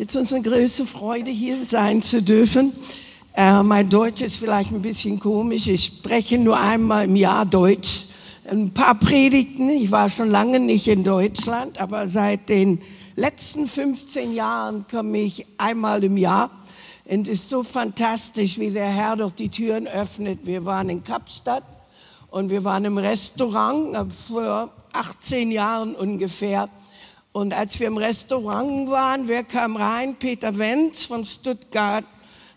Jetzt ist eine große Freude, hier sein zu dürfen. Äh, mein Deutsch ist vielleicht ein bisschen komisch. Ich spreche nur einmal im Jahr Deutsch. Ein paar Predigten. Ich war schon lange nicht in Deutschland, aber seit den letzten 15 Jahren komme ich einmal im Jahr. Und es ist so fantastisch, wie der Herr doch die Türen öffnet. Wir waren in Kapstadt und wir waren im Restaurant äh, vor 18 Jahren ungefähr. Und als wir im Restaurant waren, wer kam rein? Peter Wenz von Stuttgart.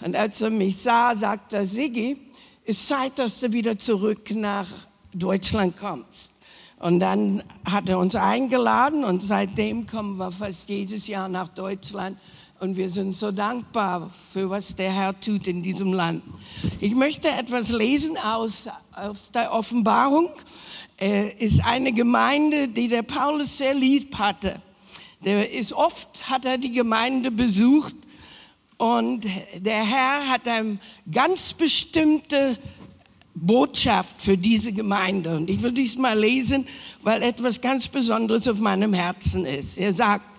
Und als er mich sah, sagte er, Siggi, ist Zeit, dass du wieder zurück nach Deutschland kommst. Und dann hat er uns eingeladen und seitdem kommen wir fast jedes Jahr nach Deutschland. Und wir sind so dankbar für was der Herr tut in diesem Land. Ich möchte etwas lesen aus, aus der Offenbarung äh, ist eine Gemeinde, die der Paulus sehr lieb hatte. Der ist oft, hat er die Gemeinde besucht und der Herr hat eine ganz bestimmte Botschaft für diese Gemeinde. Und ich will dies mal lesen, weil etwas ganz Besonderes auf meinem Herzen ist. Er sagt,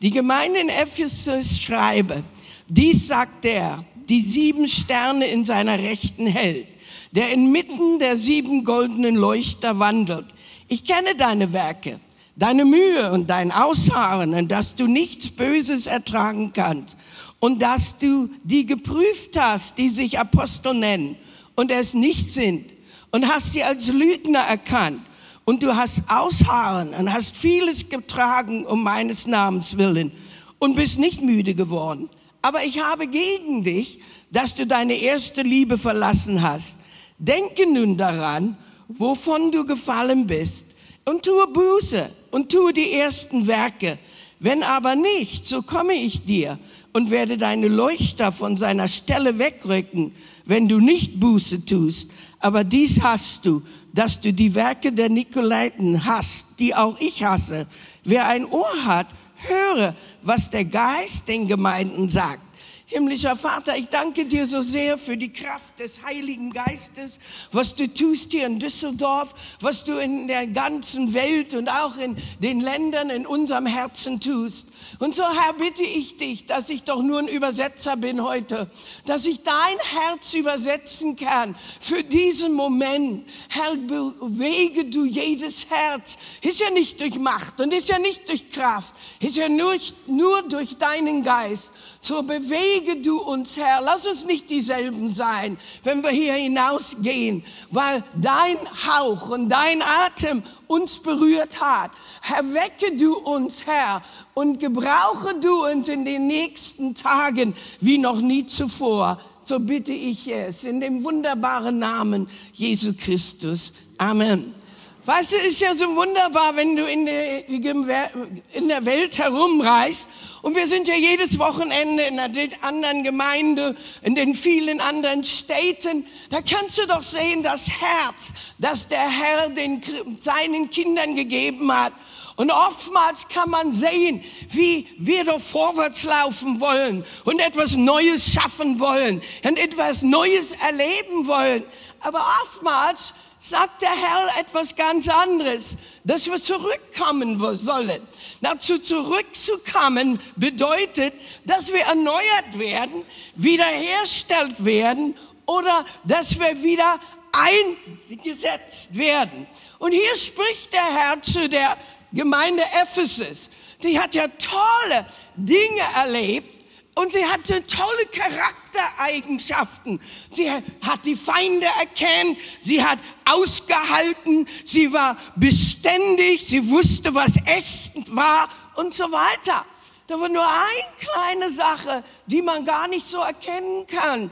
die Gemeinde in Ephesus schreibe, dies sagt er, die sieben Sterne in seiner Rechten hält der inmitten der sieben goldenen Leuchter wandelt. Ich kenne deine Werke, deine Mühe und dein Ausharren und dass du nichts Böses ertragen kannst und dass du die geprüft hast, die sich Apostel nennen und es nicht sind und hast sie als Lügner erkannt und du hast Ausharren und hast vieles getragen um meines Namens willen und bist nicht müde geworden. Aber ich habe gegen dich, dass du deine erste Liebe verlassen hast. Denke nun daran, wovon du gefallen bist, und tue Buße und tue die ersten Werke. Wenn aber nicht, so komme ich dir und werde deine Leuchter von seiner Stelle wegrücken, wenn du nicht Buße tust. Aber dies hast du, dass du die Werke der Nikolaiten hast, die auch ich hasse. Wer ein Ohr hat, höre, was der Geist den Gemeinden sagt. Himmlischer Vater, ich danke dir so sehr für die Kraft des Heiligen Geistes, was du tust hier in Düsseldorf, was du in der ganzen Welt und auch in den Ländern in unserem Herzen tust. Und so, Herr, bitte ich dich, dass ich doch nur ein Übersetzer bin heute, dass ich dein Herz übersetzen kann für diesen Moment. Herr, bewege du jedes Herz. Ist ja nicht durch Macht und ist ja nicht durch Kraft, ist ja nur, nur durch deinen Geist. So bewege du uns, Herr. Lass uns nicht dieselben sein, wenn wir hier hinausgehen, weil dein Hauch und dein Atem uns berührt hat. Erwecke du uns, Herr, und gebrauche du uns in den nächsten Tagen wie noch nie zuvor. So bitte ich es in dem wunderbaren Namen Jesu Christus. Amen. Weißt du, ist ja so wunderbar, wenn du in der, in der Welt herumreist. Und wir sind ja jedes Wochenende in einer anderen Gemeinde, in den vielen anderen Städten. Da kannst du doch sehen, das Herz, das der Herr den, seinen Kindern gegeben hat. Und oftmals kann man sehen, wie wir doch vorwärts laufen wollen und etwas Neues schaffen wollen und etwas Neues erleben wollen. Aber oftmals sagt der Herr etwas ganz anderes, dass wir zurückkommen sollen. Dazu zurückzukommen bedeutet, dass wir erneuert werden, wiederherstellt werden oder dass wir wieder eingesetzt werden. Und hier spricht der Herr zu der Gemeinde Ephesus. Die hat ja tolle Dinge erlebt und sie hatte tolle Charaktereigenschaften. Sie hat die Feinde erkannt, sie hat ausgehalten, sie war beständig, sie wusste, was echt war und so weiter. Da war nur eine kleine Sache, die man gar nicht so erkennen kann.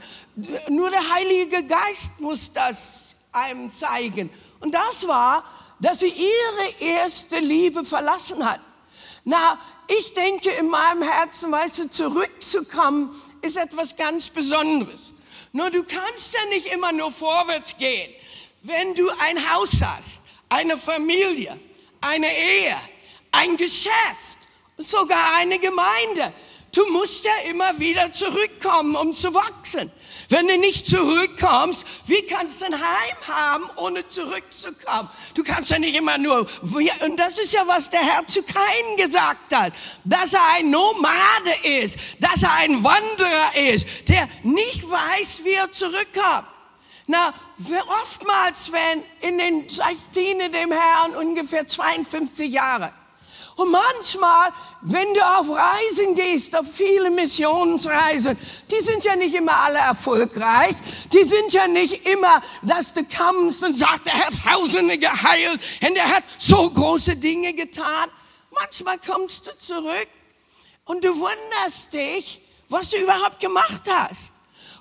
Nur der Heilige Geist muss das einem zeigen. Und das war, dass sie ihre erste Liebe verlassen hat. Na, ich denke in meinem Herzen, weißt du, zurückzukommen ist etwas ganz Besonderes. Nur du kannst ja nicht immer nur vorwärts gehen. Wenn du ein Haus hast, eine Familie, eine Ehe, ein Geschäft und sogar eine Gemeinde, Du musst ja immer wieder zurückkommen, um zu wachsen. Wenn du nicht zurückkommst, wie kannst du ein Heim haben, ohne zurückzukommen? Du kannst ja nicht immer nur, und das ist ja, was der Herr zu Kain gesagt hat, dass er ein Nomade ist, dass er ein Wanderer ist, der nicht weiß, wie er zurückkommt. Na, oftmals, wenn in den, ich diene dem Herrn ungefähr 52 Jahre. Und manchmal, wenn du auf Reisen gehst, auf viele Missionsreisen, die sind ja nicht immer alle erfolgreich. Die sind ja nicht immer, dass du kommst und sagst, er hat Tausende geheilt und er hat so große Dinge getan. Manchmal kommst du zurück und du wunderst dich, was du überhaupt gemacht hast.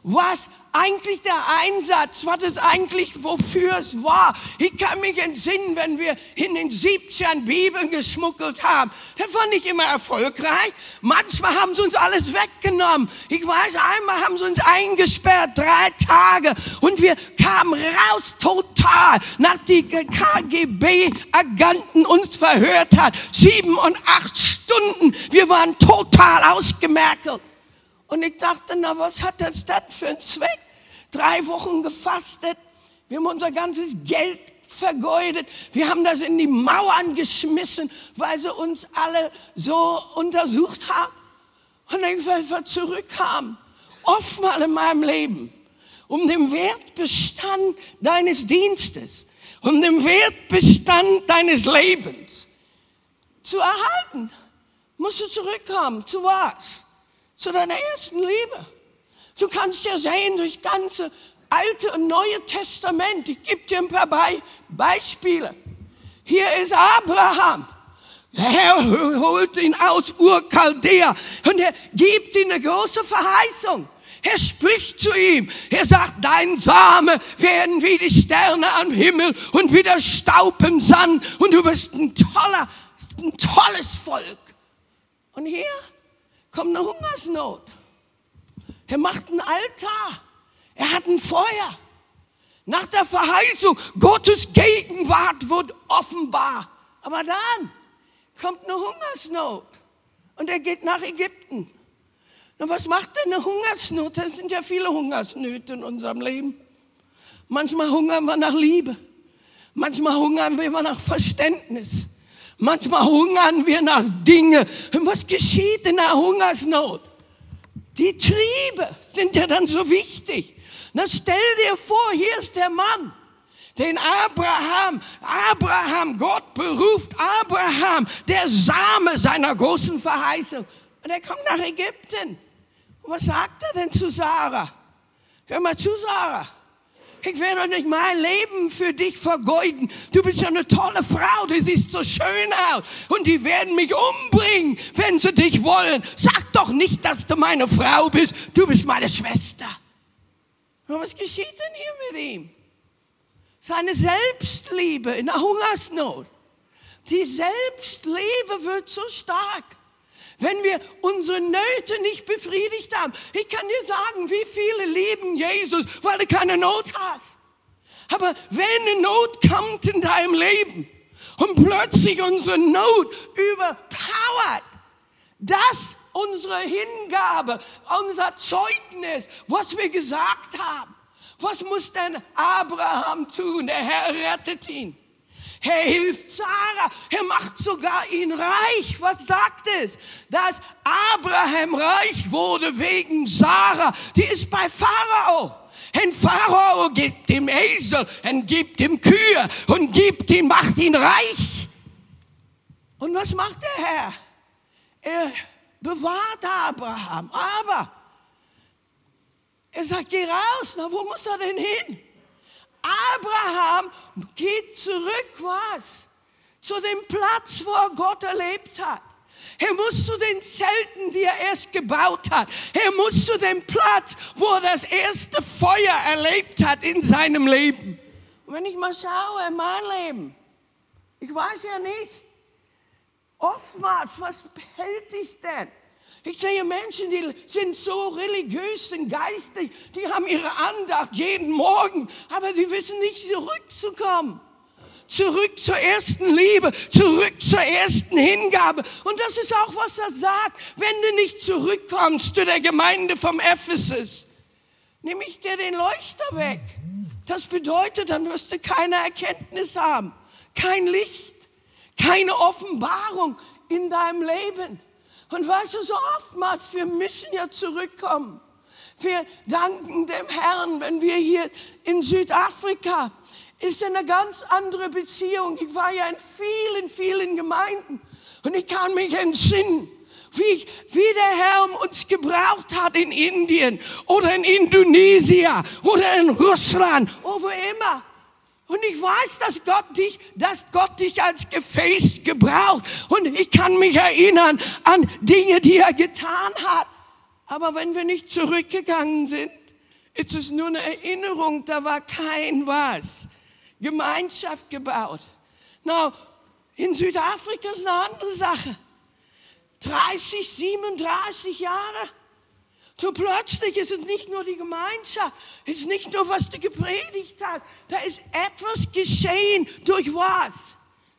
Was eigentlich der Einsatz, was es eigentlich, wofür es war. Ich kann mich entsinnen, wenn wir in den 70ern Bibeln geschmuggelt haben. Das war nicht immer erfolgreich. Manchmal haben sie uns alles weggenommen. Ich weiß, einmal haben sie uns eingesperrt, drei Tage. Und wir kamen raus total, nach die KGB-Agenten uns verhört hat. Sieben und acht Stunden. Wir waren total ausgemerkelt. Und ich dachte, na, was hat das dann für einen Zweck? Drei Wochen gefastet. Wir haben unser ganzes Geld vergeudet. Wir haben das in die Mauern geschmissen, weil sie uns alle so untersucht haben. Und als wir zurückkamen, oftmal in meinem Leben, um den Wertbestand deines Dienstes, um den Wertbestand deines Lebens zu erhalten, musst du zurückkommen. Zu was? Zu deiner ersten Liebe. Du kannst ja sehen durch ganze Alte und Neue Testament. Ich gebe dir ein paar Be Beispiele. Hier ist Abraham. Der Herr holt ihn aus Urchaldea und er gibt ihm eine große Verheißung. Er spricht zu ihm. Er sagt, dein Same werden wie die Sterne am Himmel und wie der Staub im Sand und du bist ein toller, ein tolles Volk. Und hier kommt eine Hungersnot. Er macht ein Altar. Er hat ein Feuer. Nach der Verheißung, Gottes Gegenwart wird offenbar. Aber dann kommt eine Hungersnot. Und er geht nach Ägypten. Und was macht denn eine Hungersnot? Es sind ja viele Hungersnöte in unserem Leben. Manchmal hungern wir nach Liebe. Manchmal hungern wir nach Verständnis. Manchmal hungern wir nach Dingen. Und was geschieht in der Hungersnot? Die Triebe sind ja dann so wichtig. Na, stell dir vor, hier ist der Mann, den Abraham, Abraham, Gott beruft Abraham, der Same seiner großen Verheißung. Und er kommt nach Ägypten. Und was sagt er denn zu Sarah? Hör mal zu, Sarah. Ich werde nicht mein Leben für dich vergeuden. Du bist ja eine tolle Frau, du siehst so schön aus. Und die werden mich umbringen, wenn sie dich wollen. Sag doch nicht, dass du meine Frau bist. Du bist meine Schwester. Und was geschieht denn hier mit ihm? Seine Selbstliebe in der Hungersnot. Die Selbstliebe wird so stark wenn wir unsere Nöte nicht befriedigt haben. Ich kann dir sagen, wie viele lieben Jesus, weil du keine Not hast. Aber wenn eine Not kommt in deinem Leben und plötzlich unsere Not überpowert, das unsere Hingabe, unser Zeugnis, was wir gesagt haben. Was muss denn Abraham tun? Der Herr rettet ihn. Er hilft Sarah. Er macht sogar ihn reich. Was sagt es? Dass Abraham reich wurde wegen Sarah. Die ist bei Pharao. Ein Pharao gibt ihm Esel und gibt ihm Kühe und gibt ihn, macht ihn reich. Und was macht der Herr? Er bewahrt Abraham. Aber er sagt, geh raus. Na, wo muss er denn hin? Abraham geht zurück, was? Zu dem Platz, wo er Gott erlebt hat. Er muss zu den Zelten, die er erst gebaut hat. Er muss zu dem Platz, wo er das erste Feuer erlebt hat in seinem Leben. Und wenn ich mal schaue in mein Leben, ich weiß ja nicht, oftmals, was hält dich denn? Ich sehe Menschen, die sind so religiös und geistig, die haben ihre Andacht jeden Morgen, aber sie wissen nicht zurückzukommen. zurück zur ersten Liebe, zurück zur ersten Hingabe. Und das ist auch, was er sagt. Wenn du nicht zurückkommst zu der Gemeinde vom Ephesus, nehme ich dir den Leuchter weg. Das bedeutet, dann wirst du keine Erkenntnis haben, kein Licht, keine Offenbarung in deinem Leben. Und weißt du, so oftmals, wir müssen ja zurückkommen. Wir danken dem Herrn, wenn wir hier in Südafrika ist eine ganz andere Beziehung. Ich war ja in vielen, vielen Gemeinden und ich kann mich entsinnen, wie, ich, wie der Herr uns gebraucht hat in Indien oder in Indonesien oder in Russland oder wo immer. Und ich weiß, dass Gott dich, dass Gott dich als Gefäß gebraucht. Und ich kann mich erinnern an Dinge, die er getan hat. Aber wenn wir nicht zurückgegangen sind, ist es nur eine Erinnerung, da war kein was. Gemeinschaft gebaut. Now, in Südafrika ist eine andere Sache. 30, 37 Jahre. So plötzlich ist es nicht nur die Gemeinschaft, es ist nicht nur, was du gepredigt hast. Da ist etwas geschehen. Durch was?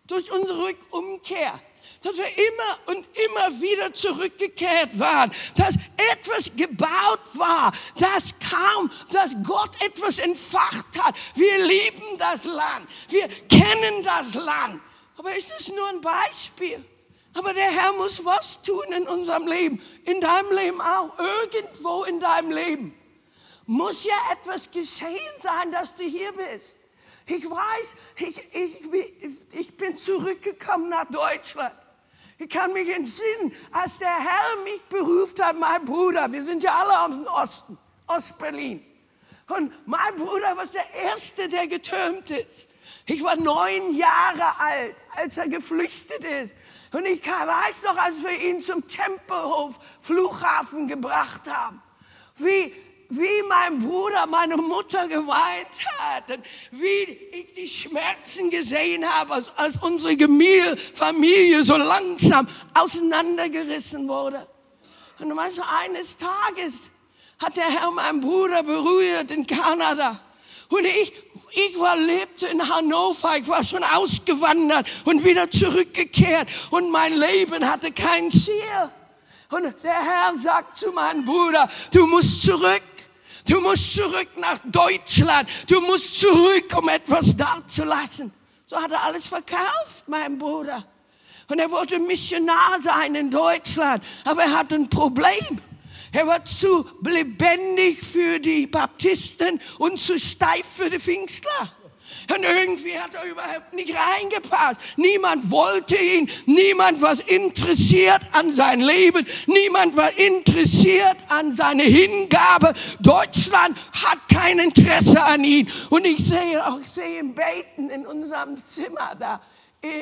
Durch unsere Umkehr dass wir immer und immer wieder zurückgekehrt waren, dass etwas gebaut war, das kam, dass Gott etwas entfacht hat. Wir lieben das Land, wir kennen das Land. Aber ist es nur ein Beispiel? Aber der Herr muss was tun in unserem Leben, in deinem Leben auch, irgendwo in deinem Leben. Muss ja etwas geschehen sein, dass du hier bist. Ich weiß, ich, ich, ich bin zurückgekommen nach Deutschland. Ich kann mich entsinnen, als der Herr mich berufen hat, mein Bruder, wir sind ja alle aus dem Osten, Ostberlin. Und mein Bruder war der Erste, der getürmt ist. Ich war neun Jahre alt, als er geflüchtet ist. Und ich weiß noch, als wir ihn zum Tempelhof Flughafen gebracht haben, wie wie mein Bruder meine Mutter geweint hat und wie ich die Schmerzen gesehen habe, als, als unsere Familie so langsam auseinandergerissen wurde. Und du weißt, eines Tages hat der Herr meinen Bruder berührt in Kanada. Und ich, ich war, lebte in Hannover, ich war schon ausgewandert und wieder zurückgekehrt und mein Leben hatte kein Ziel. Und der Herr sagt zu meinem Bruder, du musst zurück. Du musst zurück nach Deutschland. Du musst zurück, um etwas dazulassen. So hat er alles verkauft, mein Bruder. Und er wollte Missionar sein in Deutschland. Aber er hat ein Problem. Er war zu lebendig für die Baptisten und zu steif für die Pfingstler. Und irgendwie hat er überhaupt nicht reingepasst. Niemand wollte ihn. Niemand war interessiert an sein Leben. Niemand war interessiert an seine Hingabe. Deutschland hat kein Interesse an ihn. Und ich sehe auch, ich sehe ihn beten in unserem Zimmer da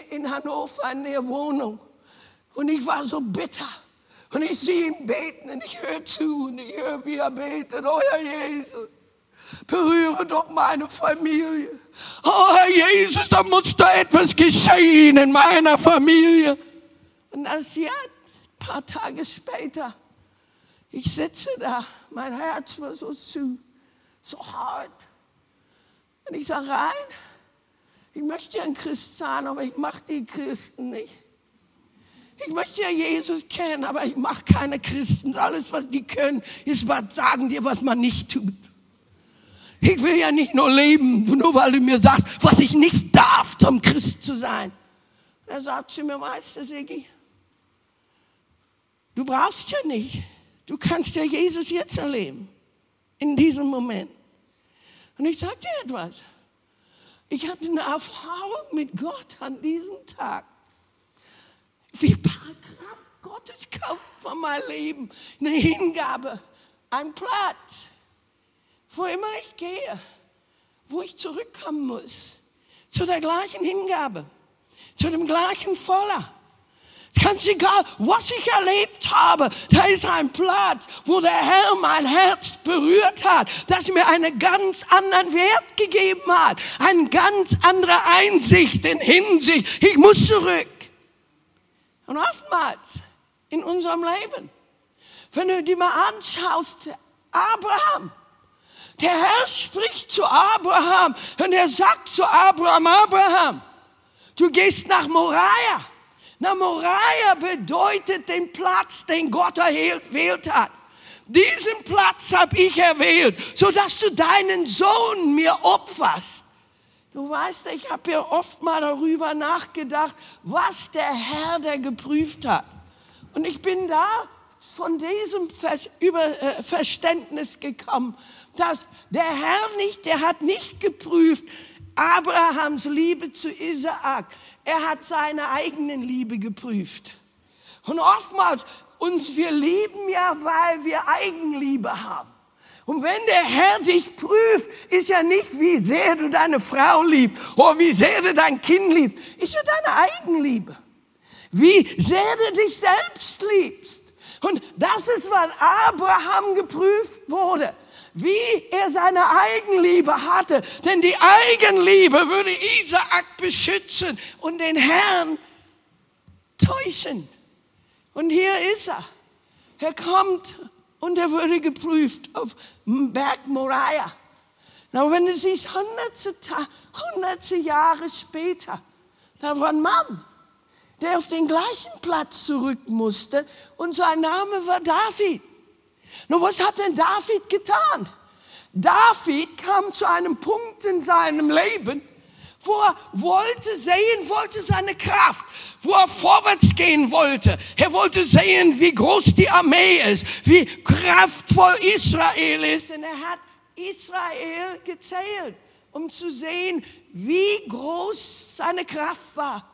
in Hannover in der Wohnung. Und ich war so bitter. Und ich sehe ihn beten und ich höre zu und ich höre, wie er betet. Oh Herr Jesus berühre doch meine Familie. Oh Herr Jesus, da muss da etwas geschehen in meiner Familie. Und das ja, ein paar Tage später, ich sitze da, mein Herz war so zu, so hart. Und ich sage rein, ich möchte ja ein Christ sein, aber ich mache die Christen nicht. Ich möchte ja Jesus kennen, aber ich mache keine Christen. Alles, was die können, ist was sagen dir, was man nicht tut. Ich will ja nicht nur leben, nur weil du mir sagst, was ich nicht darf, zum Christ zu sein. Er sagt zu mir, Meister Sigi, du brauchst ja nicht. Du kannst ja Jesus jetzt erleben. In diesem Moment. Und ich dir etwas. Ich hatte eine Erfahrung mit Gott an diesem Tag. Wie Kraft Gottes kommt von meinem Leben. Eine Hingabe, ein Platz wo immer ich gehe, wo ich zurückkommen muss, zu der gleichen Hingabe, zu dem gleichen Voller. Ganz egal, was ich erlebt habe, da ist ein Platz, wo der Herr mein Herz berührt hat, das mir einen ganz anderen Wert gegeben hat, eine ganz andere Einsicht in Hinsicht. Ich muss zurück. Und oftmals in unserem Leben, wenn du dir mal anschaust, Abraham, der Herr spricht zu Abraham und er sagt zu Abraham, Abraham, Du gehst nach Moriah. Na, Moriah bedeutet den Platz, den Gott erwählt hat. Diesen Platz habe ich erwählt, sodass du deinen Sohn mir opferst. Du weißt, ich habe ja oft mal darüber nachgedacht, was der Herr, der geprüft hat. Und ich bin da von diesem äh, Verständnis gekommen, dass der Herr nicht, der hat nicht geprüft Abrahams Liebe zu Isaak. Er hat seine eigenen Liebe geprüft. Und oftmals uns, wir lieben ja, weil wir Eigenliebe haben. Und wenn der Herr dich prüft, ist ja nicht, wie sehr du deine Frau liebst oder wie sehr du dein Kind liebst, ist ja deine Eigenliebe. Wie sehr du dich selbst liebst. Und das ist, was Abraham geprüft wurde, wie er seine Eigenliebe hatte. Denn die Eigenliebe würde Isaak beschützen und den Herrn täuschen. Und hier ist er. Er kommt und er wurde geprüft auf dem Berg Moriah. Na, wenn du siehst, hunderte, hunderte Jahre später, da war ein Mann, der auf den gleichen Platz zurück musste und sein Name war David. Nun, was hat denn David getan? David kam zu einem Punkt in seinem Leben, wo er wollte sehen, wollte seine Kraft, wo er vorwärts gehen wollte. Er wollte sehen, wie groß die Armee ist, wie kraftvoll Israel ist. Und er hat Israel gezählt, um zu sehen, wie groß seine Kraft war.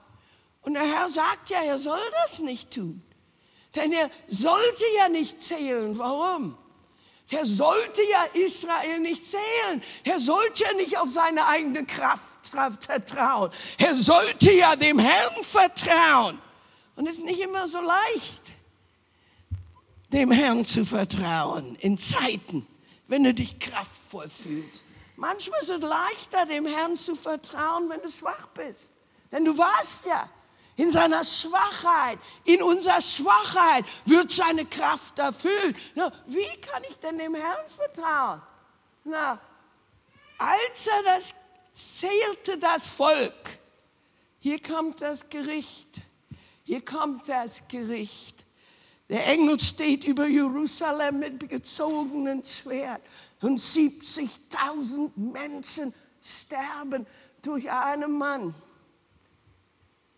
Und der Herr sagt ja, er soll das nicht tun. Denn er sollte ja nicht zählen. Warum? Er sollte ja Israel nicht zählen. Er sollte ja nicht auf seine eigene Kraft vertrauen. Er sollte ja dem Herrn vertrauen. Und es ist nicht immer so leicht, dem Herrn zu vertrauen in Zeiten, wenn du dich kraftvoll fühlst. Manchmal ist es leichter, dem Herrn zu vertrauen, wenn du schwach bist. Denn du warst ja, in seiner Schwachheit, in unserer Schwachheit wird seine Kraft erfüllt. Na, wie kann ich denn dem Herrn vertrauen? Na, als er das zählte das Volk. Hier kommt das Gericht. Hier kommt das Gericht. Der Engel steht über Jerusalem mit gezogenem Schwert und 70.000 Menschen sterben durch einen Mann,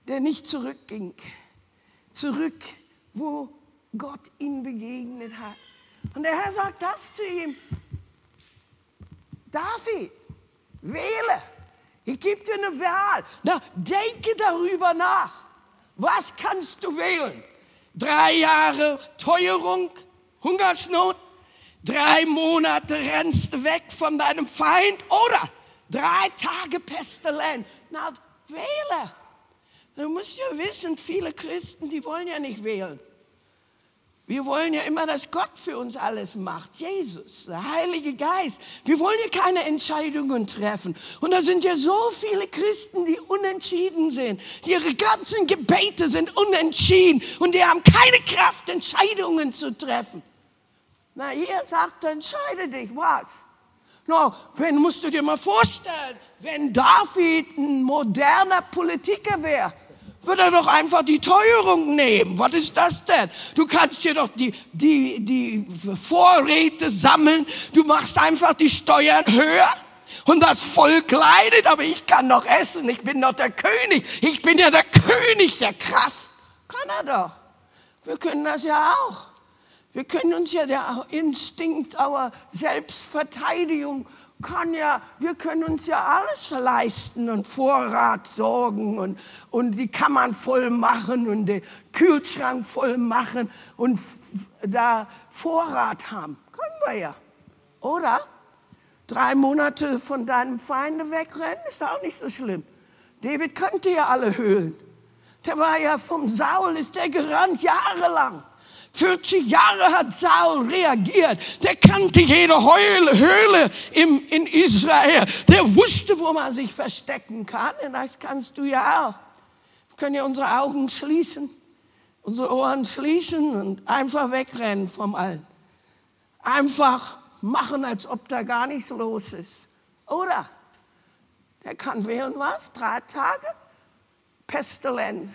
der nicht zurückging. Zurück, wo Gott ihn begegnet hat. Und der Herr sagt das zu ihm. David, Wähle. Ich gebe dir eine Wahl. Na, denke darüber nach. Was kannst du wählen? Drei Jahre Teuerung, Hungersnot, drei Monate rennst du weg von deinem Feind oder drei Tage Pestilenz. Na, wähle. Du musst ja wissen, viele Christen, die wollen ja nicht wählen. Wir wollen ja immer, dass Gott für uns alles macht. Jesus, der Heilige Geist. Wir wollen ja keine Entscheidungen treffen. Und da sind ja so viele Christen, die unentschieden sind. Ihre ganzen Gebete sind unentschieden und die haben keine Kraft, Entscheidungen zu treffen. Na, ihr sagt, entscheide dich, was? No, wenn musst du dir mal vorstellen, wenn David ein moderner Politiker wäre, würde er doch einfach die Teuerung nehmen. Was ist das denn? Du kannst dir doch die, die, die Vorräte sammeln. Du machst einfach die Steuern höher. Und das Volk leidet, aber ich kann noch essen. Ich bin doch der König. Ich bin ja der König der Kraft. Kann er doch. Wir können das ja auch. Wir können uns ja der Instinkt our Selbstverteidigung kann ja, wir können uns ja alles leisten und Vorrat sorgen und, und die Kammern voll machen und den Kühlschrank voll machen und da Vorrat haben. Können wir ja. Oder? Drei Monate von deinem Feinde wegrennen, ist auch nicht so schlimm. David kannte ja alle Höhlen. Der war ja vom Saul, ist der gerannt jahrelang. 40 Jahre hat Saul reagiert. Der kannte jede Heule, Höhle im, in Israel. Der wusste, wo man sich verstecken kann. Und das kannst du ja auch. Wir können ja unsere Augen schließen, unsere Ohren schließen und einfach wegrennen vom Allen. Einfach machen, als ob da gar nichts los ist. Oder? Der kann wählen was? Drei Tage? Pestilenz.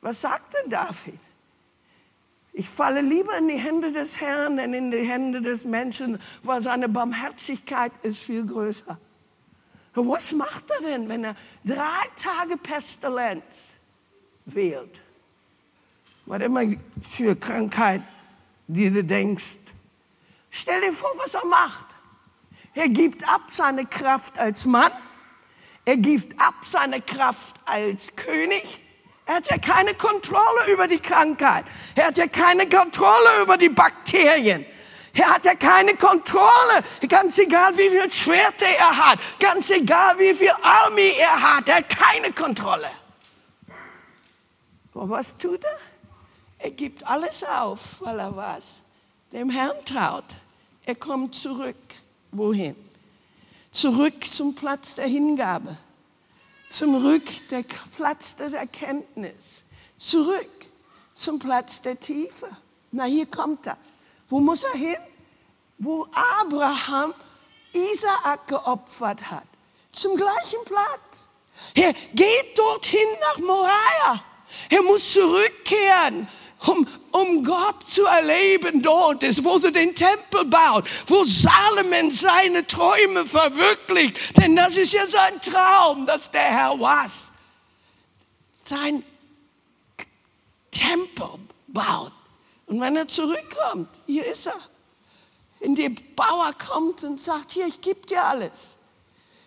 Was sagt denn David? Ich falle lieber in die Hände des Herrn, denn in die Hände des Menschen, weil seine Barmherzigkeit ist viel größer. Was macht er denn, wenn er drei Tage Pestilenz wählt? Was immer für Krankheit, die du denkst. Stell dir vor, was er macht. Er gibt ab seine Kraft als Mann. Er gibt ab seine Kraft als König. Er hat ja keine Kontrolle über die Krankheit. Er hat ja keine Kontrolle über die Bakterien. Er hat ja keine Kontrolle. Ganz egal, wie viel Schwerte er hat. Ganz egal, wie viel Armee er hat. Er hat keine Kontrolle. Und was tut er? Er gibt alles auf, weil er was? Dem Herrn traut. Er kommt zurück. Wohin? Zurück zum Platz der Hingabe zurück der Platz des Erkenntnis, zurück zum Platz der Tiefe. Na, hier kommt er. Wo muss er hin? Wo Abraham Isaak geopfert hat. Zum gleichen Platz. Er geht dorthin nach Moriah. Er muss zurückkehren um, um Gott zu erleben dort ist, wo sie den Tempel baut, wo Salomon seine Träume verwirklicht. Denn das ist ja sein Traum, dass der Herr was? Sein Tempel baut. Und wenn er zurückkommt, hier ist er. In die Bauer kommt und sagt, hier, ich gebe dir alles.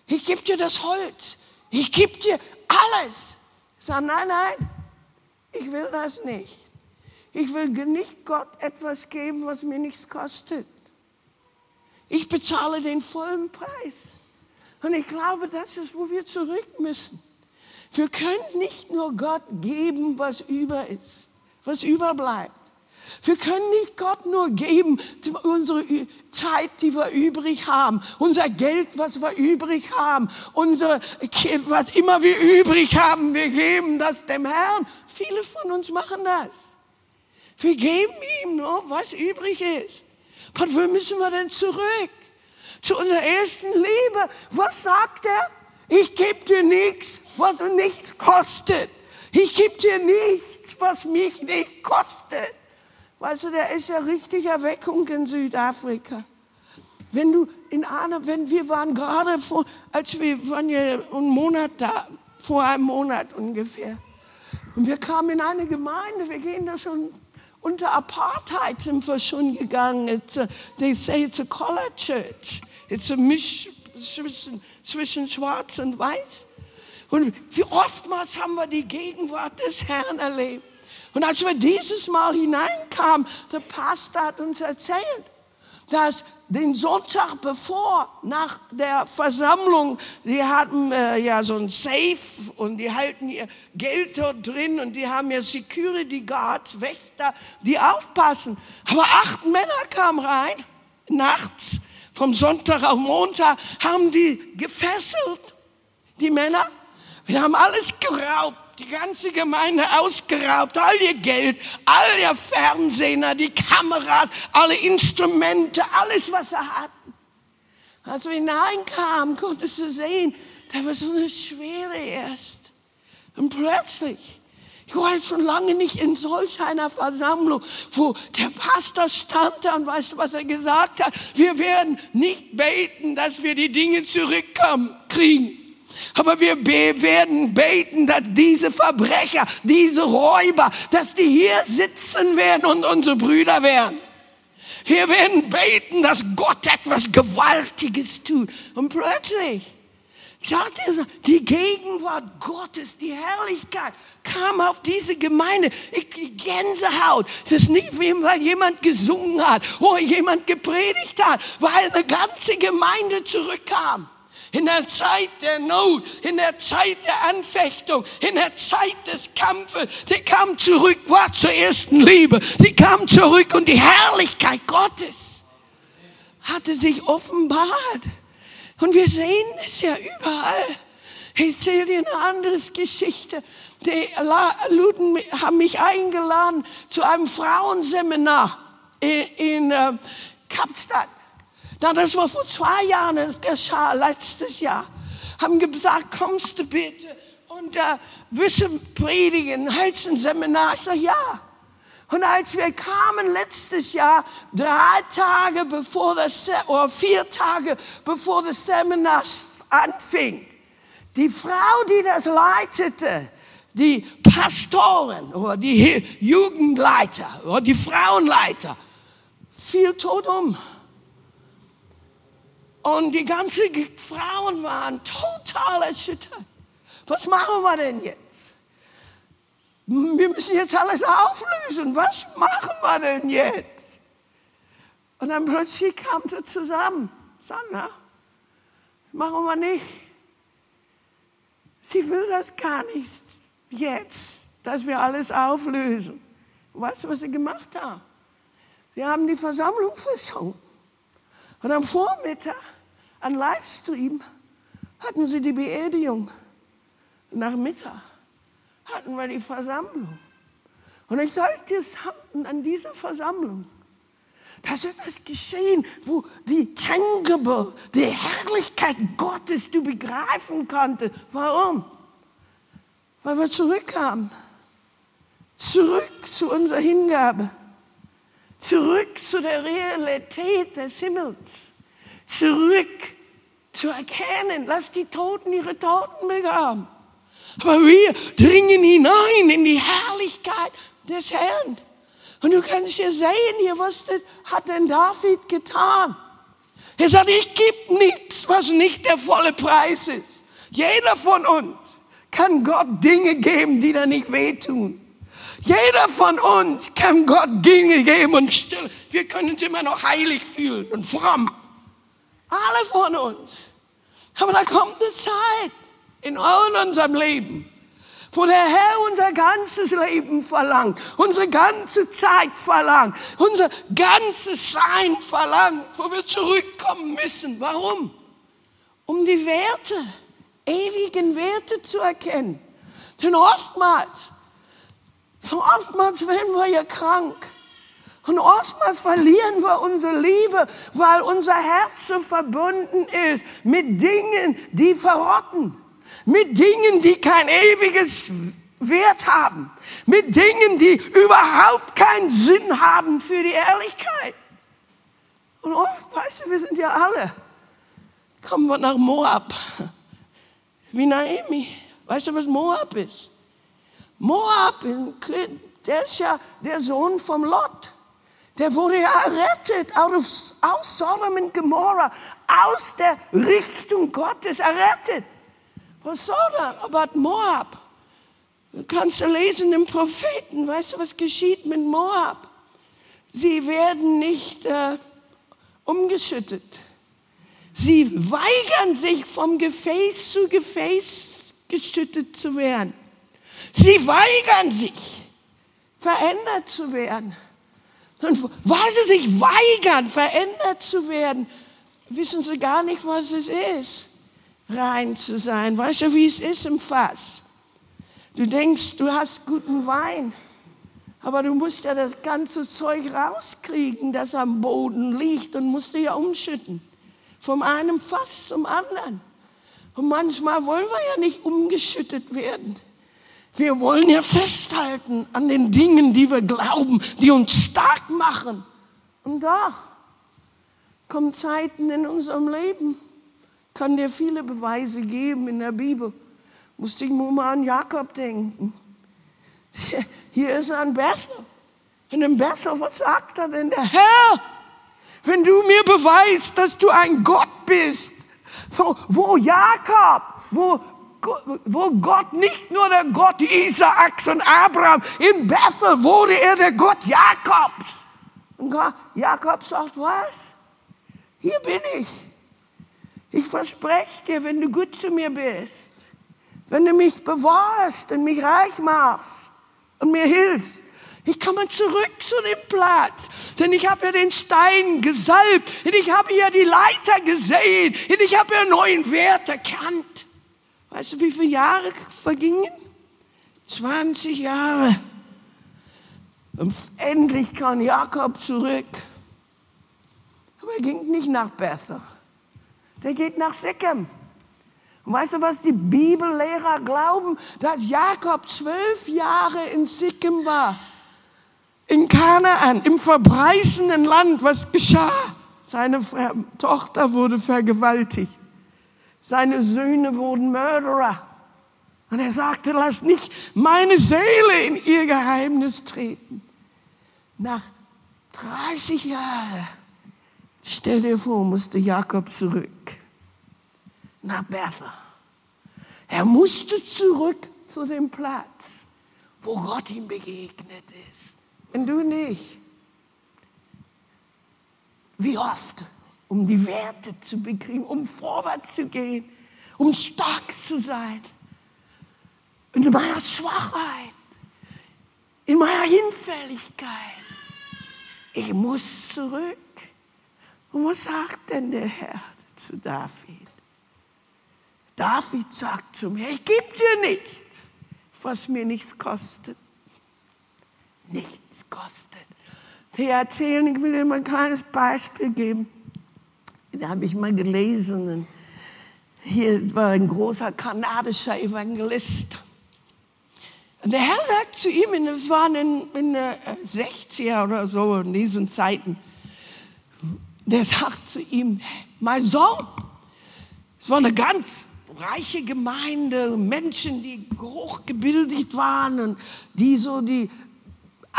Ich gebe dir das Holz. Ich gebe dir alles. Sag, nein, nein, ich will das nicht. Ich will nicht Gott etwas geben, was mir nichts kostet. Ich bezahle den vollen Preis. Und ich glaube, das ist, wo wir zurück müssen. Wir können nicht nur Gott geben, was über ist, was überbleibt. Wir können nicht Gott nur geben unsere Zeit, die wir übrig haben, unser Geld, was wir übrig haben, unser was immer wir übrig haben, wir geben das dem Herrn. Viele von uns machen das. Wir geben ihm nur, was übrig ist. Und wo müssen wir denn zurück? Zu unserer ersten Liebe. Was sagt er? Ich gebe dir nichts, was du nichts kostet. Ich gebe dir nichts, was mich nicht kostet. Weißt du, der ist ja richtig Erweckung in Südafrika. Wenn du in einer, wenn wir waren gerade vor, als wir waren ja einen Monat da, vor einem Monat ungefähr. Und wir kamen in eine Gemeinde, wir gehen da schon unter Apartheid sind wir schon gegangen. It's a, they say it's a color church. It's a Misch zwischen, zwischen Schwarz und Weiß. Und wie oftmals haben wir die Gegenwart des Herrn erlebt. Und als wir dieses Mal hineinkamen, der Pastor hat uns erzählt, dass den Sonntag bevor, nach der Versammlung, die hatten äh, ja so ein Safe und die halten ihr Geld dort drin und die haben ja Security Guards, Wächter, die aufpassen. Aber acht Männer kamen rein, nachts, vom Sonntag auf Montag, haben die gefesselt, die Männer. Wir haben alles geraubt die ganze Gemeinde ausgeraubt, all ihr Geld, all ihr Fernseher, die Kameras, alle Instrumente, alles, was er hat. Als wir hineinkamen, konntest du sehen, da war so eine Schwere erst. Und plötzlich, ich war jetzt schon lange nicht in solch einer Versammlung, wo der Pastor stand und weißt du, was er gesagt hat? Wir werden nicht beten, dass wir die Dinge zurückkommen, kriegen. Aber wir werden beten, dass diese Verbrecher, diese Räuber, dass die hier sitzen werden und unsere Brüder werden. Wir werden beten, dass Gott etwas Gewaltiges tut. Und plötzlich, sagt er, die Gegenwart Gottes, die Herrlichkeit kam auf diese Gemeinde. Ich Gänsehaut. Das ist nicht, weil jemand gesungen hat oder jemand gepredigt hat, weil eine ganze Gemeinde zurückkam in der Zeit der Not, in der Zeit der Anfechtung, in der Zeit des Kampfes. Sie kam zurück, war zur ersten Liebe. Sie kam zurück und die Herrlichkeit Gottes hatte sich offenbart. Und wir sehen es ja überall. Ich erzähle dir eine andere Geschichte. Die Luden haben mich eingeladen zu einem Frauenseminar in, äh, Kapstadt. Na, das war vor zwei Jahren, das geschah letztes Jahr. Haben gesagt, kommst du bitte und äh, Wissen predigen, hältst ein Seminar? Ich sage, ja. Und als wir kamen letztes Jahr, drei Tage bevor das, oder vier Tage bevor das Seminar anfing, die Frau, die das leitete, die Pastoren oder die Jugendleiter oder die Frauenleiter, fiel tot um. Und die ganzen Frauen waren total erschüttert. Was machen wir denn jetzt? Wir müssen jetzt alles auflösen. Was machen wir denn jetzt? Und dann plötzlich kam sie zusammen. Sandra, machen wir nicht. Sie will das gar nicht jetzt, dass wir alles auflösen. weißt du, was sie gemacht haben? Sie haben die Versammlung verschoben. Und am Vormittag, an Livestream, hatten sie die Beerdigung. Nach Mittag hatten wir die Versammlung. Und ich sage dir, an dieser Versammlung, da ist etwas geschehen, wo die tangible, die Herrlichkeit Gottes du begreifen konntest. Warum? Weil wir zurückkamen. Zurück zu unserer Hingabe. Zurück zu der Realität des Himmels. Zurück zu erkennen, lass die Toten ihre Toten begraben. Aber wir dringen hinein in die Herrlichkeit des Herrn. Und du kannst ja sehen hier, was hat denn David getan? Er sagt, ich gebe nichts, was nicht der volle Preis ist. Jeder von uns kann Gott Dinge geben, die da nicht wehtun. Jeder von uns kann Gott Dinge geben und still. Wir können uns immer noch heilig fühlen und fromm. Alle von uns. Aber da kommt eine Zeit in unserem Leben, wo der Herr unser ganzes Leben verlangt, unsere ganze Zeit verlangt, unser ganzes Sein verlangt, wo wir zurückkommen müssen. Warum? Um die Werte, ewigen Werte zu erkennen. Denn oftmals, oftmals werden wir ja krank. Und oftmals verlieren wir unsere Liebe, weil unser Herz so verbunden ist mit Dingen, die verrotten mit Dingen, die kein ewiges Wert haben, mit Dingen, die überhaupt keinen Sinn haben für die Ehrlichkeit. Und oh, weißt du, wir sind ja alle. Kommen wir nach Moab. Wie Naomi. Weißt du, was Moab ist? Moab, der ist ja der Sohn vom Lot. Der wurde ja errettet aus, aus Sodom und Gomorra, aus der Richtung Gottes errettet. Soll das? Aber Moab. Du kannst lesen im Propheten. Weißt du, was geschieht mit Moab? Sie werden nicht äh, umgeschüttet. Sie weigern sich, vom Gefäß zu Gefäß geschüttet zu werden. Sie weigern sich, verändert zu werden. Und weil sie sich weigern, verändert zu werden, wissen sie gar nicht, was es ist rein zu sein. Weißt du, wie es ist im Fass? Du denkst, du hast guten Wein, aber du musst ja das ganze Zeug rauskriegen, das am Boden liegt und musst du ja umschütten. Vom einen Fass zum anderen. Und manchmal wollen wir ja nicht umgeschüttet werden. Wir wollen ja festhalten an den Dingen, die wir glauben, die uns stark machen. Und da kommen Zeiten in unserem Leben, kann dir viele Beweise geben in der Bibel. Musste ich nur mal an Jakob denken. Hier ist er an Bethel. Und in Bethel, was sagt er denn? Der Herr, wenn du mir beweist, dass du ein Gott bist, wo, wo Jakob, wo, wo Gott nicht nur der Gott Isaaks und Abraham, in Bethel wurde er der Gott Jakobs. Und Jakob sagt, was? Hier bin ich. Ich verspreche dir, wenn du gut zu mir bist, wenn du mich bewahrst und mich reich machst und mir hilfst, ich komme zurück zu dem Platz, denn ich habe ja den Stein gesalbt und ich habe ja die Leiter gesehen und ich habe ja neuen Wert erkannt. Weißt du, wie viele Jahre vergingen? 20 Jahre. Und endlich kam Jakob zurück. Aber er ging nicht nach Bethel. Der geht nach Sichem. Und weißt du, was die Bibellehrer glauben? Dass Jakob zwölf Jahre in Sikkim war. In Kanaan, im verbreißenden Land. Was geschah? Seine Tochter wurde vergewaltigt. Seine Söhne wurden Mörderer. Und er sagte, lass nicht meine Seele in ihr Geheimnis treten. Nach 30 Jahren, stell dir vor, musste Jakob zurück nach Bethel. Er musste zurück zu dem Platz, wo Gott ihm begegnet ist. Und du nicht. Wie oft, um die Werte zu bekriegen, um vorwärts zu gehen, um stark zu sein. In meiner Schwachheit, in meiner Hinfälligkeit. Ich muss zurück. Und was sagt denn der Herr zu David? David sagt zu mir, ich gebe dir nichts, was mir nichts kostet. Nichts kostet. Die erzählen, ich will dir mal ein kleines Beispiel geben. Da habe ich mal gelesen. Hier war ein großer kanadischer Evangelist. Und der Herr sagt zu ihm, das waren in, in den 60er oder so, in diesen Zeiten, der sagt zu ihm, mein Sohn, es war eine ganz reiche Gemeinde, Menschen, die hochgebildet waren und die so die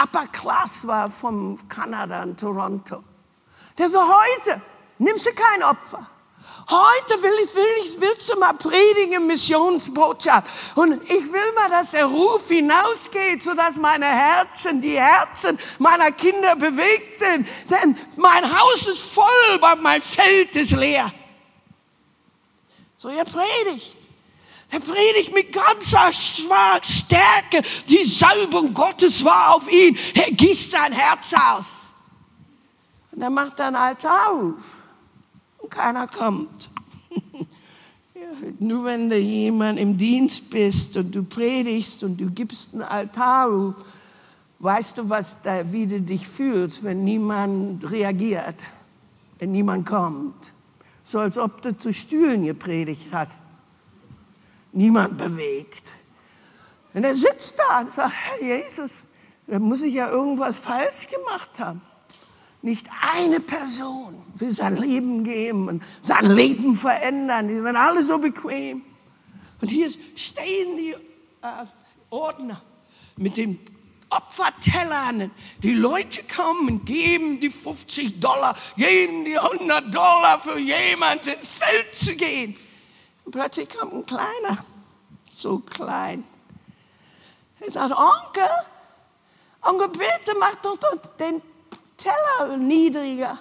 Upper Class war vom Kanada und Toronto. Der so, heute nimmst du kein Opfer. Heute will ich, will ich, willst du mal predigen, Missionsbotschaft. Und ich will mal, dass der Ruf hinausgeht, sodass meine Herzen, die Herzen meiner Kinder bewegt sind. Denn mein Haus ist voll, aber mein Feld ist leer. So, er predigt. Er predigt mit ganzer Stärke. Die Salbung Gottes war auf ihn. Er gießt sein Herz aus. Und er macht ein Altar auf. Und keiner kommt. nur wenn du jemand im Dienst bist und du predigst und du gibst ein Altar weißt du, was da, wie du dich fühlst, wenn niemand reagiert, wenn niemand kommt so als ob du zu Stühlen gepredigt hast. Niemand bewegt. Und er sitzt da und sagt, Herr Jesus, da muss ich ja irgendwas falsch gemacht haben. Nicht eine Person will sein Leben geben und sein Leben verändern. Die sind alle so bequem. Und hier stehen die äh, Ordner mit dem Opfertellern. Die Leute kommen und geben die 50 Dollar, geben die 100 Dollar für jemanden ins Feld zu gehen. Und plötzlich kommt ein Kleiner, so klein. Er sagt, Onkel, Onkel, bitte mach doch den Teller niedriger.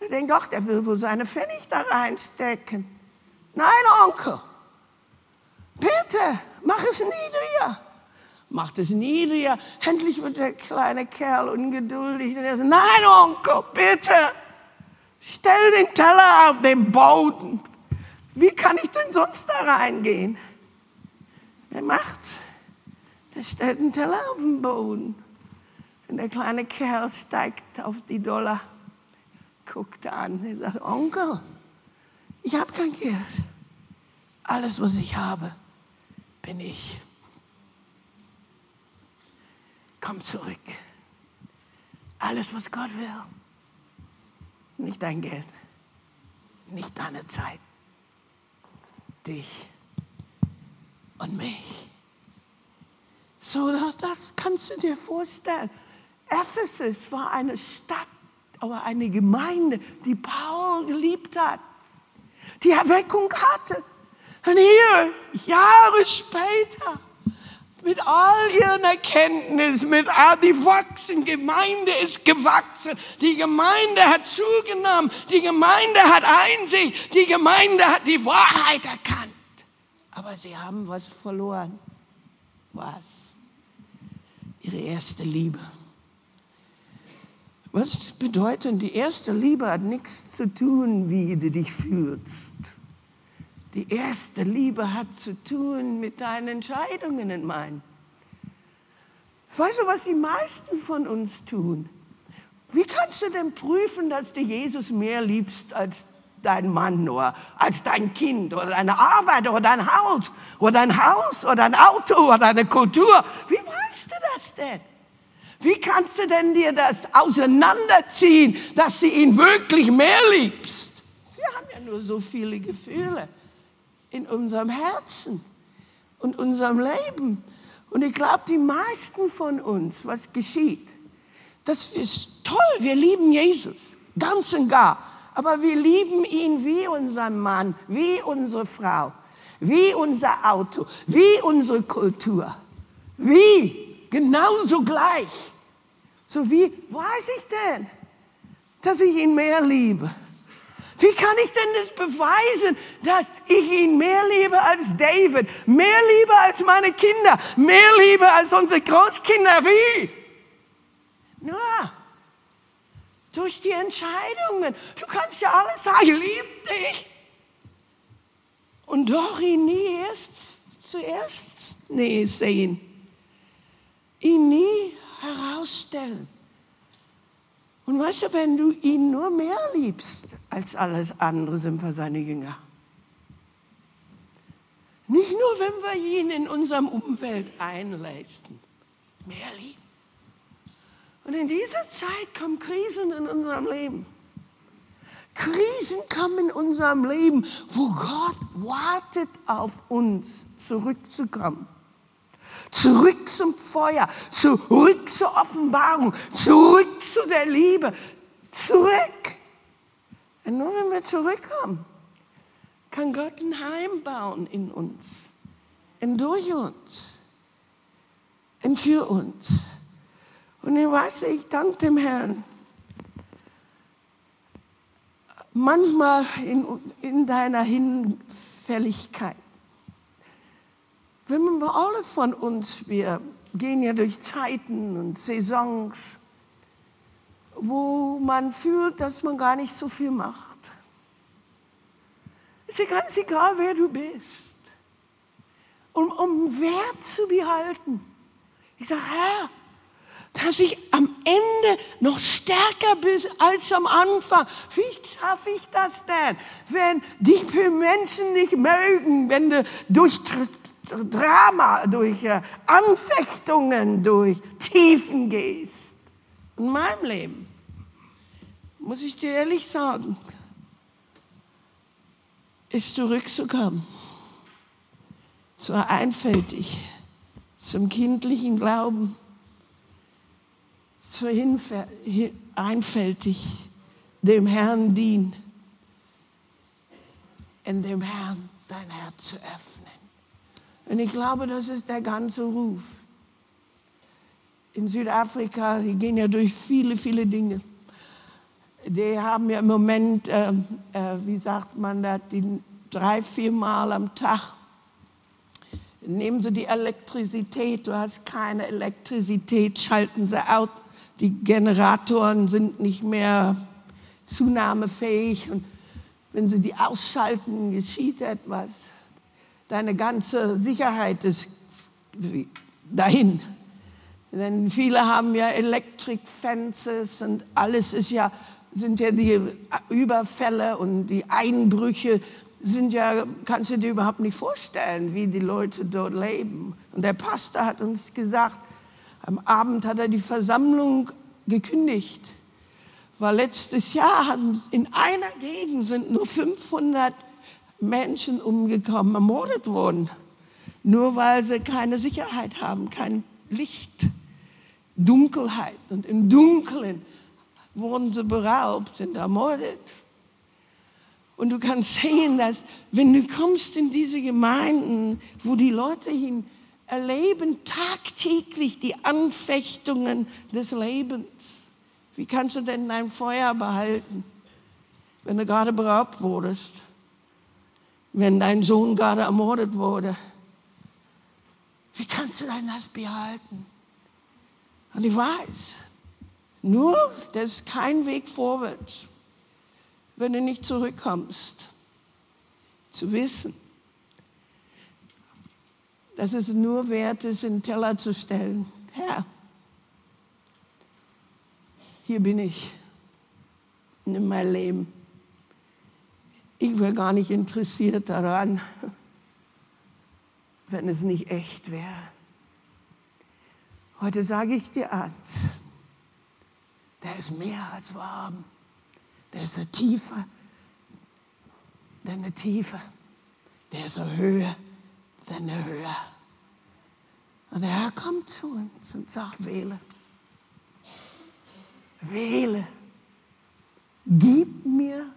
Ich denke, ach, der will wohl seine Pfennig da reinstecken. Nein, Onkel, bitte, mach es niedriger macht es niedriger. Endlich wird der kleine Kerl ungeduldig. Und er sagt, nein, Onkel, bitte, stell den Teller auf den Boden. Wie kann ich denn sonst da reingehen? Er macht, der stellt den Teller auf den Boden. Und der kleine Kerl steigt auf die Dollar, guckt an. Er sagt, Onkel, ich habe kein Geld. Alles, was ich habe, bin ich. Komm zurück. Alles, was Gott will. Nicht dein Geld, nicht deine Zeit. Dich und mich. So, das kannst du dir vorstellen. Ephesus war eine Stadt, aber eine Gemeinde, die Paul geliebt hat, die Erweckung hatte. Und hier, Jahre später, mit all ihren Erkenntnissen, mit all die wachsen, Gemeinde ist gewachsen, die Gemeinde hat zugenommen, die Gemeinde hat Einsicht, die Gemeinde hat die Wahrheit erkannt. Aber sie haben was verloren. Was? Ihre erste Liebe. Was bedeutet, die erste Liebe hat nichts zu tun, wie du dich fühlst. Die erste Liebe hat zu tun mit deinen Entscheidungen in meinen. Weißt du, was die meisten von uns tun? Wie kannst du denn prüfen, dass du Jesus mehr liebst als dein Mann oder als dein Kind oder deine Arbeit oder dein Haus oder dein Haus oder dein Auto oder deine Kultur. Wie weißt du das denn? Wie kannst du denn dir das auseinanderziehen, dass du ihn wirklich mehr liebst? Wir haben ja nur so viele Gefühle in unserem Herzen und unserem Leben. Und ich glaube, die meisten von uns, was geschieht, das ist toll, wir lieben Jesus, ganz und gar. Aber wir lieben ihn wie unser Mann, wie unsere Frau, wie unser Auto, wie unsere Kultur. Wie? Genauso gleich. So wie weiß ich denn, dass ich ihn mehr liebe? Wie kann ich denn das beweisen, dass ich ihn mehr liebe als David, mehr liebe als meine Kinder, mehr liebe als unsere Großkinder? Wie? Nur durch die Entscheidungen. Du kannst ja alles sagen, ich liebe dich. Und doch ihn nie erst zuerst nee, sehen. Ihn nie herausstellen. Und weißt du, wenn du ihn nur mehr liebst als alles andere, sind wir seine Jünger. Nicht nur, wenn wir ihn in unserem Umfeld einleisten. Mehr lieben. Und in dieser Zeit kommen Krisen in unserem Leben. Krisen kommen in unserem Leben, wo Gott wartet auf uns, zurückzukommen. Zurück zum Feuer, zurück zur Offenbarung, zurück zu der Liebe, zurück. Und nur wenn wir zurückkommen, kann Gott ein Heim bauen in uns, und durch uns, und für uns. Und ich weiß, ich danke dem Herrn. Manchmal in, in deiner Hinfälligkeit wenn wir alle von uns, wir gehen ja durch Zeiten und Saisons, wo man fühlt, dass man gar nicht so viel macht. Es ist ganz egal, wer du bist. Um, um Wert zu behalten. Ich sage, Herr, dass ich am Ende noch stärker bin als am Anfang. Wie schaffe ich das denn? Wenn dich für Menschen nicht mögen, wenn du durch Drama, durch äh, Anfechtungen, durch Tiefen gehst. In meinem Leben, muss ich dir ehrlich sagen, ist zurückzukommen. Es war einfältig zum kindlichen Glauben, Hinfe einfältig dem Herrn dienen, in dem Herrn dein Herz zu öffnen. Und ich glaube, das ist der ganze Ruf. In Südafrika, die gehen ja durch viele, viele Dinge. Die haben ja im Moment, äh, äh, wie sagt man das, drei, vier Mal am Tag nehmen sie die Elektrizität, du hast keine Elektrizität, schalten sie aus, die Generatoren sind nicht mehr zunahmefähig und wenn sie die ausschalten, geschieht etwas deine ganze Sicherheit ist dahin. Denn viele haben ja Electric Fences und alles ist ja, sind ja die Überfälle und die Einbrüche sind ja, kannst du dir überhaupt nicht vorstellen, wie die Leute dort leben. Und der Pastor hat uns gesagt, am Abend hat er die Versammlung gekündigt, weil letztes Jahr in einer Gegend sind nur 500 Menschen umgekommen, ermordet worden, nur weil sie keine Sicherheit haben, kein Licht, Dunkelheit. Und im Dunkeln wurden sie beraubt und ermordet. Und du kannst sehen, dass wenn du kommst in diese Gemeinden, wo die Leute hin erleben tagtäglich die Anfechtungen des Lebens, wie kannst du denn dein Feuer behalten, wenn du gerade beraubt wurdest? Wenn dein Sohn gerade ermordet wurde. Wie kannst du dein das behalten? Und ich weiß, nur, das ist kein Weg vorwärts, wenn du nicht zurückkommst. Zu wissen, dass es nur wert ist, in den Teller zu stellen. Herr, hier bin ich, nimm mein Leben. Ich wäre gar nicht interessiert daran, wenn es nicht echt wäre. Heute sage ich dir eins, der ist mehr als wir haben. Der ist eine Tiefe, der eine Tiefe. Der ist eine Höhe, der eine Höhe. Und der Herr kommt zu uns und sagt, wähle. Wähle. Gib mir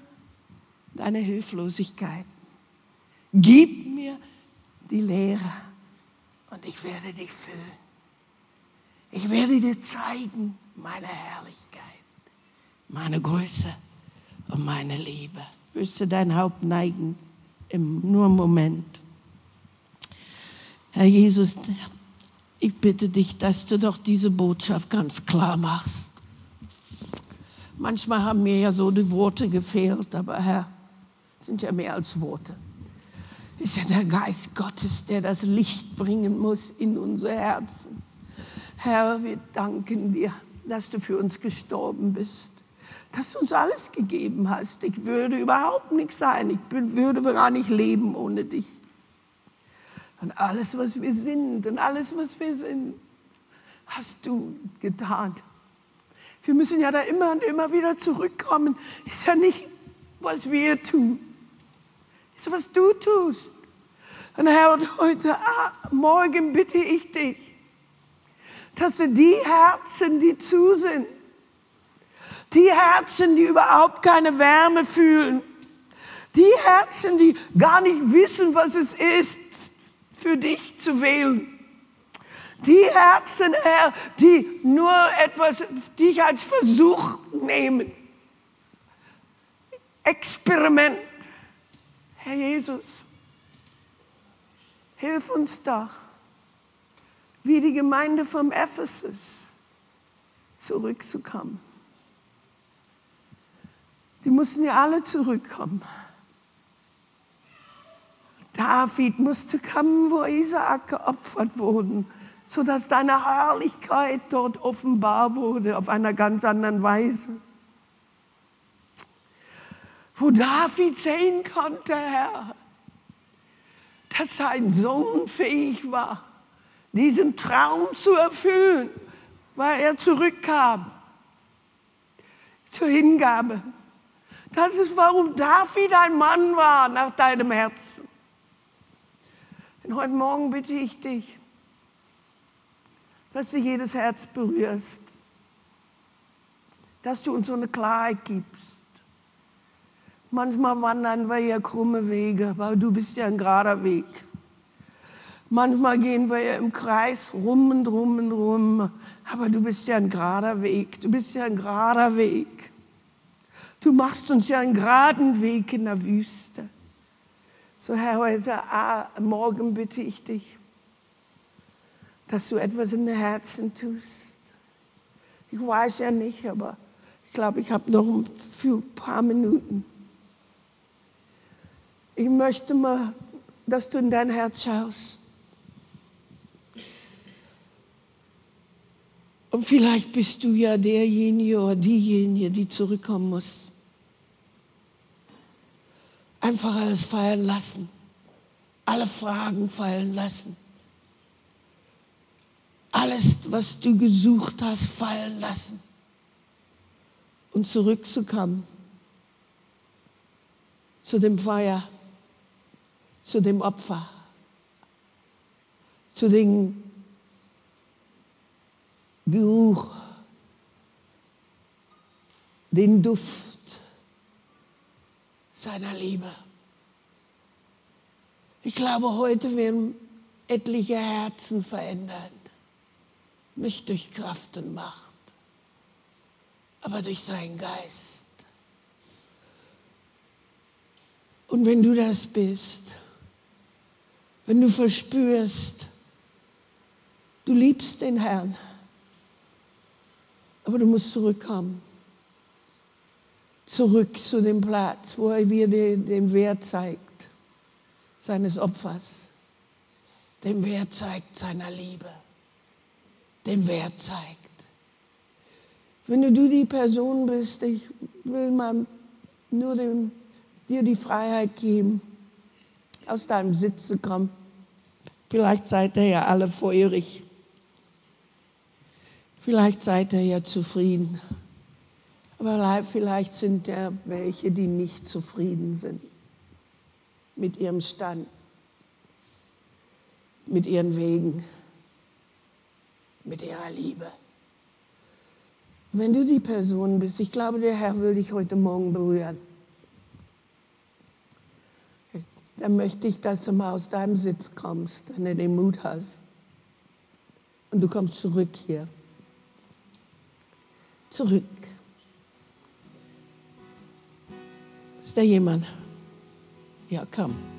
deine Hilflosigkeit. Gib mir die Lehre und ich werde dich füllen. Ich werde dir zeigen meine Herrlichkeit, meine Größe und meine Liebe. Willst du dein Haupt neigen? Im, nur einen Moment. Herr Jesus, ich bitte dich, dass du doch diese Botschaft ganz klar machst. Manchmal haben mir ja so die Worte gefehlt, aber Herr, sind ja mehr als Worte. Ist ja der Geist Gottes, der das Licht bringen muss in unser Herzen. Herr, wir danken dir, dass du für uns gestorben bist, dass du uns alles gegeben hast. Ich würde überhaupt nichts sein. Ich würde gar nicht leben ohne dich. Und alles, was wir sind und alles, was wir sind, hast du getan. Wir müssen ja da immer und immer wieder zurückkommen. Ist ja nicht, was wir tun. Ist, was du tust. Und Herr, heute ah, Morgen bitte ich dich, dass du die Herzen, die zu sind, die Herzen, die überhaupt keine Wärme fühlen, die Herzen, die gar nicht wissen, was es ist, für dich zu wählen. Die Herzen, Herr, die nur etwas, dich als Versuch nehmen. Experiment. Herr Jesus, hilf uns doch wie die Gemeinde vom Ephesus zurückzukommen. Die mussten ja alle zurückkommen. David musste kommen, wo Isaak geopfert wurde, sodass deine Herrlichkeit dort offenbar wurde auf einer ganz anderen Weise. Wo David sehen konnte, Herr, dass sein Sohn fähig war, diesen Traum zu erfüllen, weil er zurückkam zur Hingabe. Das ist, warum David ein Mann war nach deinem Herzen. Und heute Morgen bitte ich dich, dass du jedes Herz berührst, dass du uns so eine Klarheit gibst. Manchmal wandern wir ja krumme Wege, aber du bist ja ein gerader Weg. Manchmal gehen wir ja im Kreis rum und rum und rum, aber du bist ja ein gerader Weg. Du bist ja ein gerader Weg. Du machst uns ja einen geraden Weg in der Wüste. So, Herr, heute ah, Morgen bitte ich dich, dass du etwas in den Herzen tust. Ich weiß ja nicht, aber ich glaube, ich habe noch ein paar Minuten. Ich möchte mal, dass du in dein Herz schaust. Und vielleicht bist du ja derjenige oder diejenige, die zurückkommen muss. Einfach alles fallen lassen. Alle Fragen fallen lassen. Alles, was du gesucht hast, fallen lassen. Und zurückzukommen zu dem Feuer, zu dem Opfer, zu den Geruch, den Duft seiner Liebe. Ich glaube, heute werden etliche Herzen verändert. Nicht durch Kraft und Macht, aber durch seinen Geist. Und wenn du das bist, wenn du verspürst, du liebst den Herrn, aber du musst zurückkommen. Zurück zu dem Platz, wo er dir den Wert zeigt, seines Opfers. Den Wert zeigt seiner Liebe. Den Wert zeigt. Wenn du die Person bist, ich will mal nur dem, dir die Freiheit geben, aus deinem Sitz zu kommen. Vielleicht seid ihr ja alle feurig. Vielleicht seid ihr ja zufrieden. Aber vielleicht sind ja welche, die nicht zufrieden sind mit ihrem Stand, mit ihren Wegen, mit ihrer Liebe. Wenn du die Person bist, ich glaube, der Herr will dich heute Morgen berühren. Dann möchte ich, dass du mal aus deinem Sitz kommst, wenn du den Mut hast. Und du kommst zurück hier. Zurück. Ist da jemand? Ja, komm.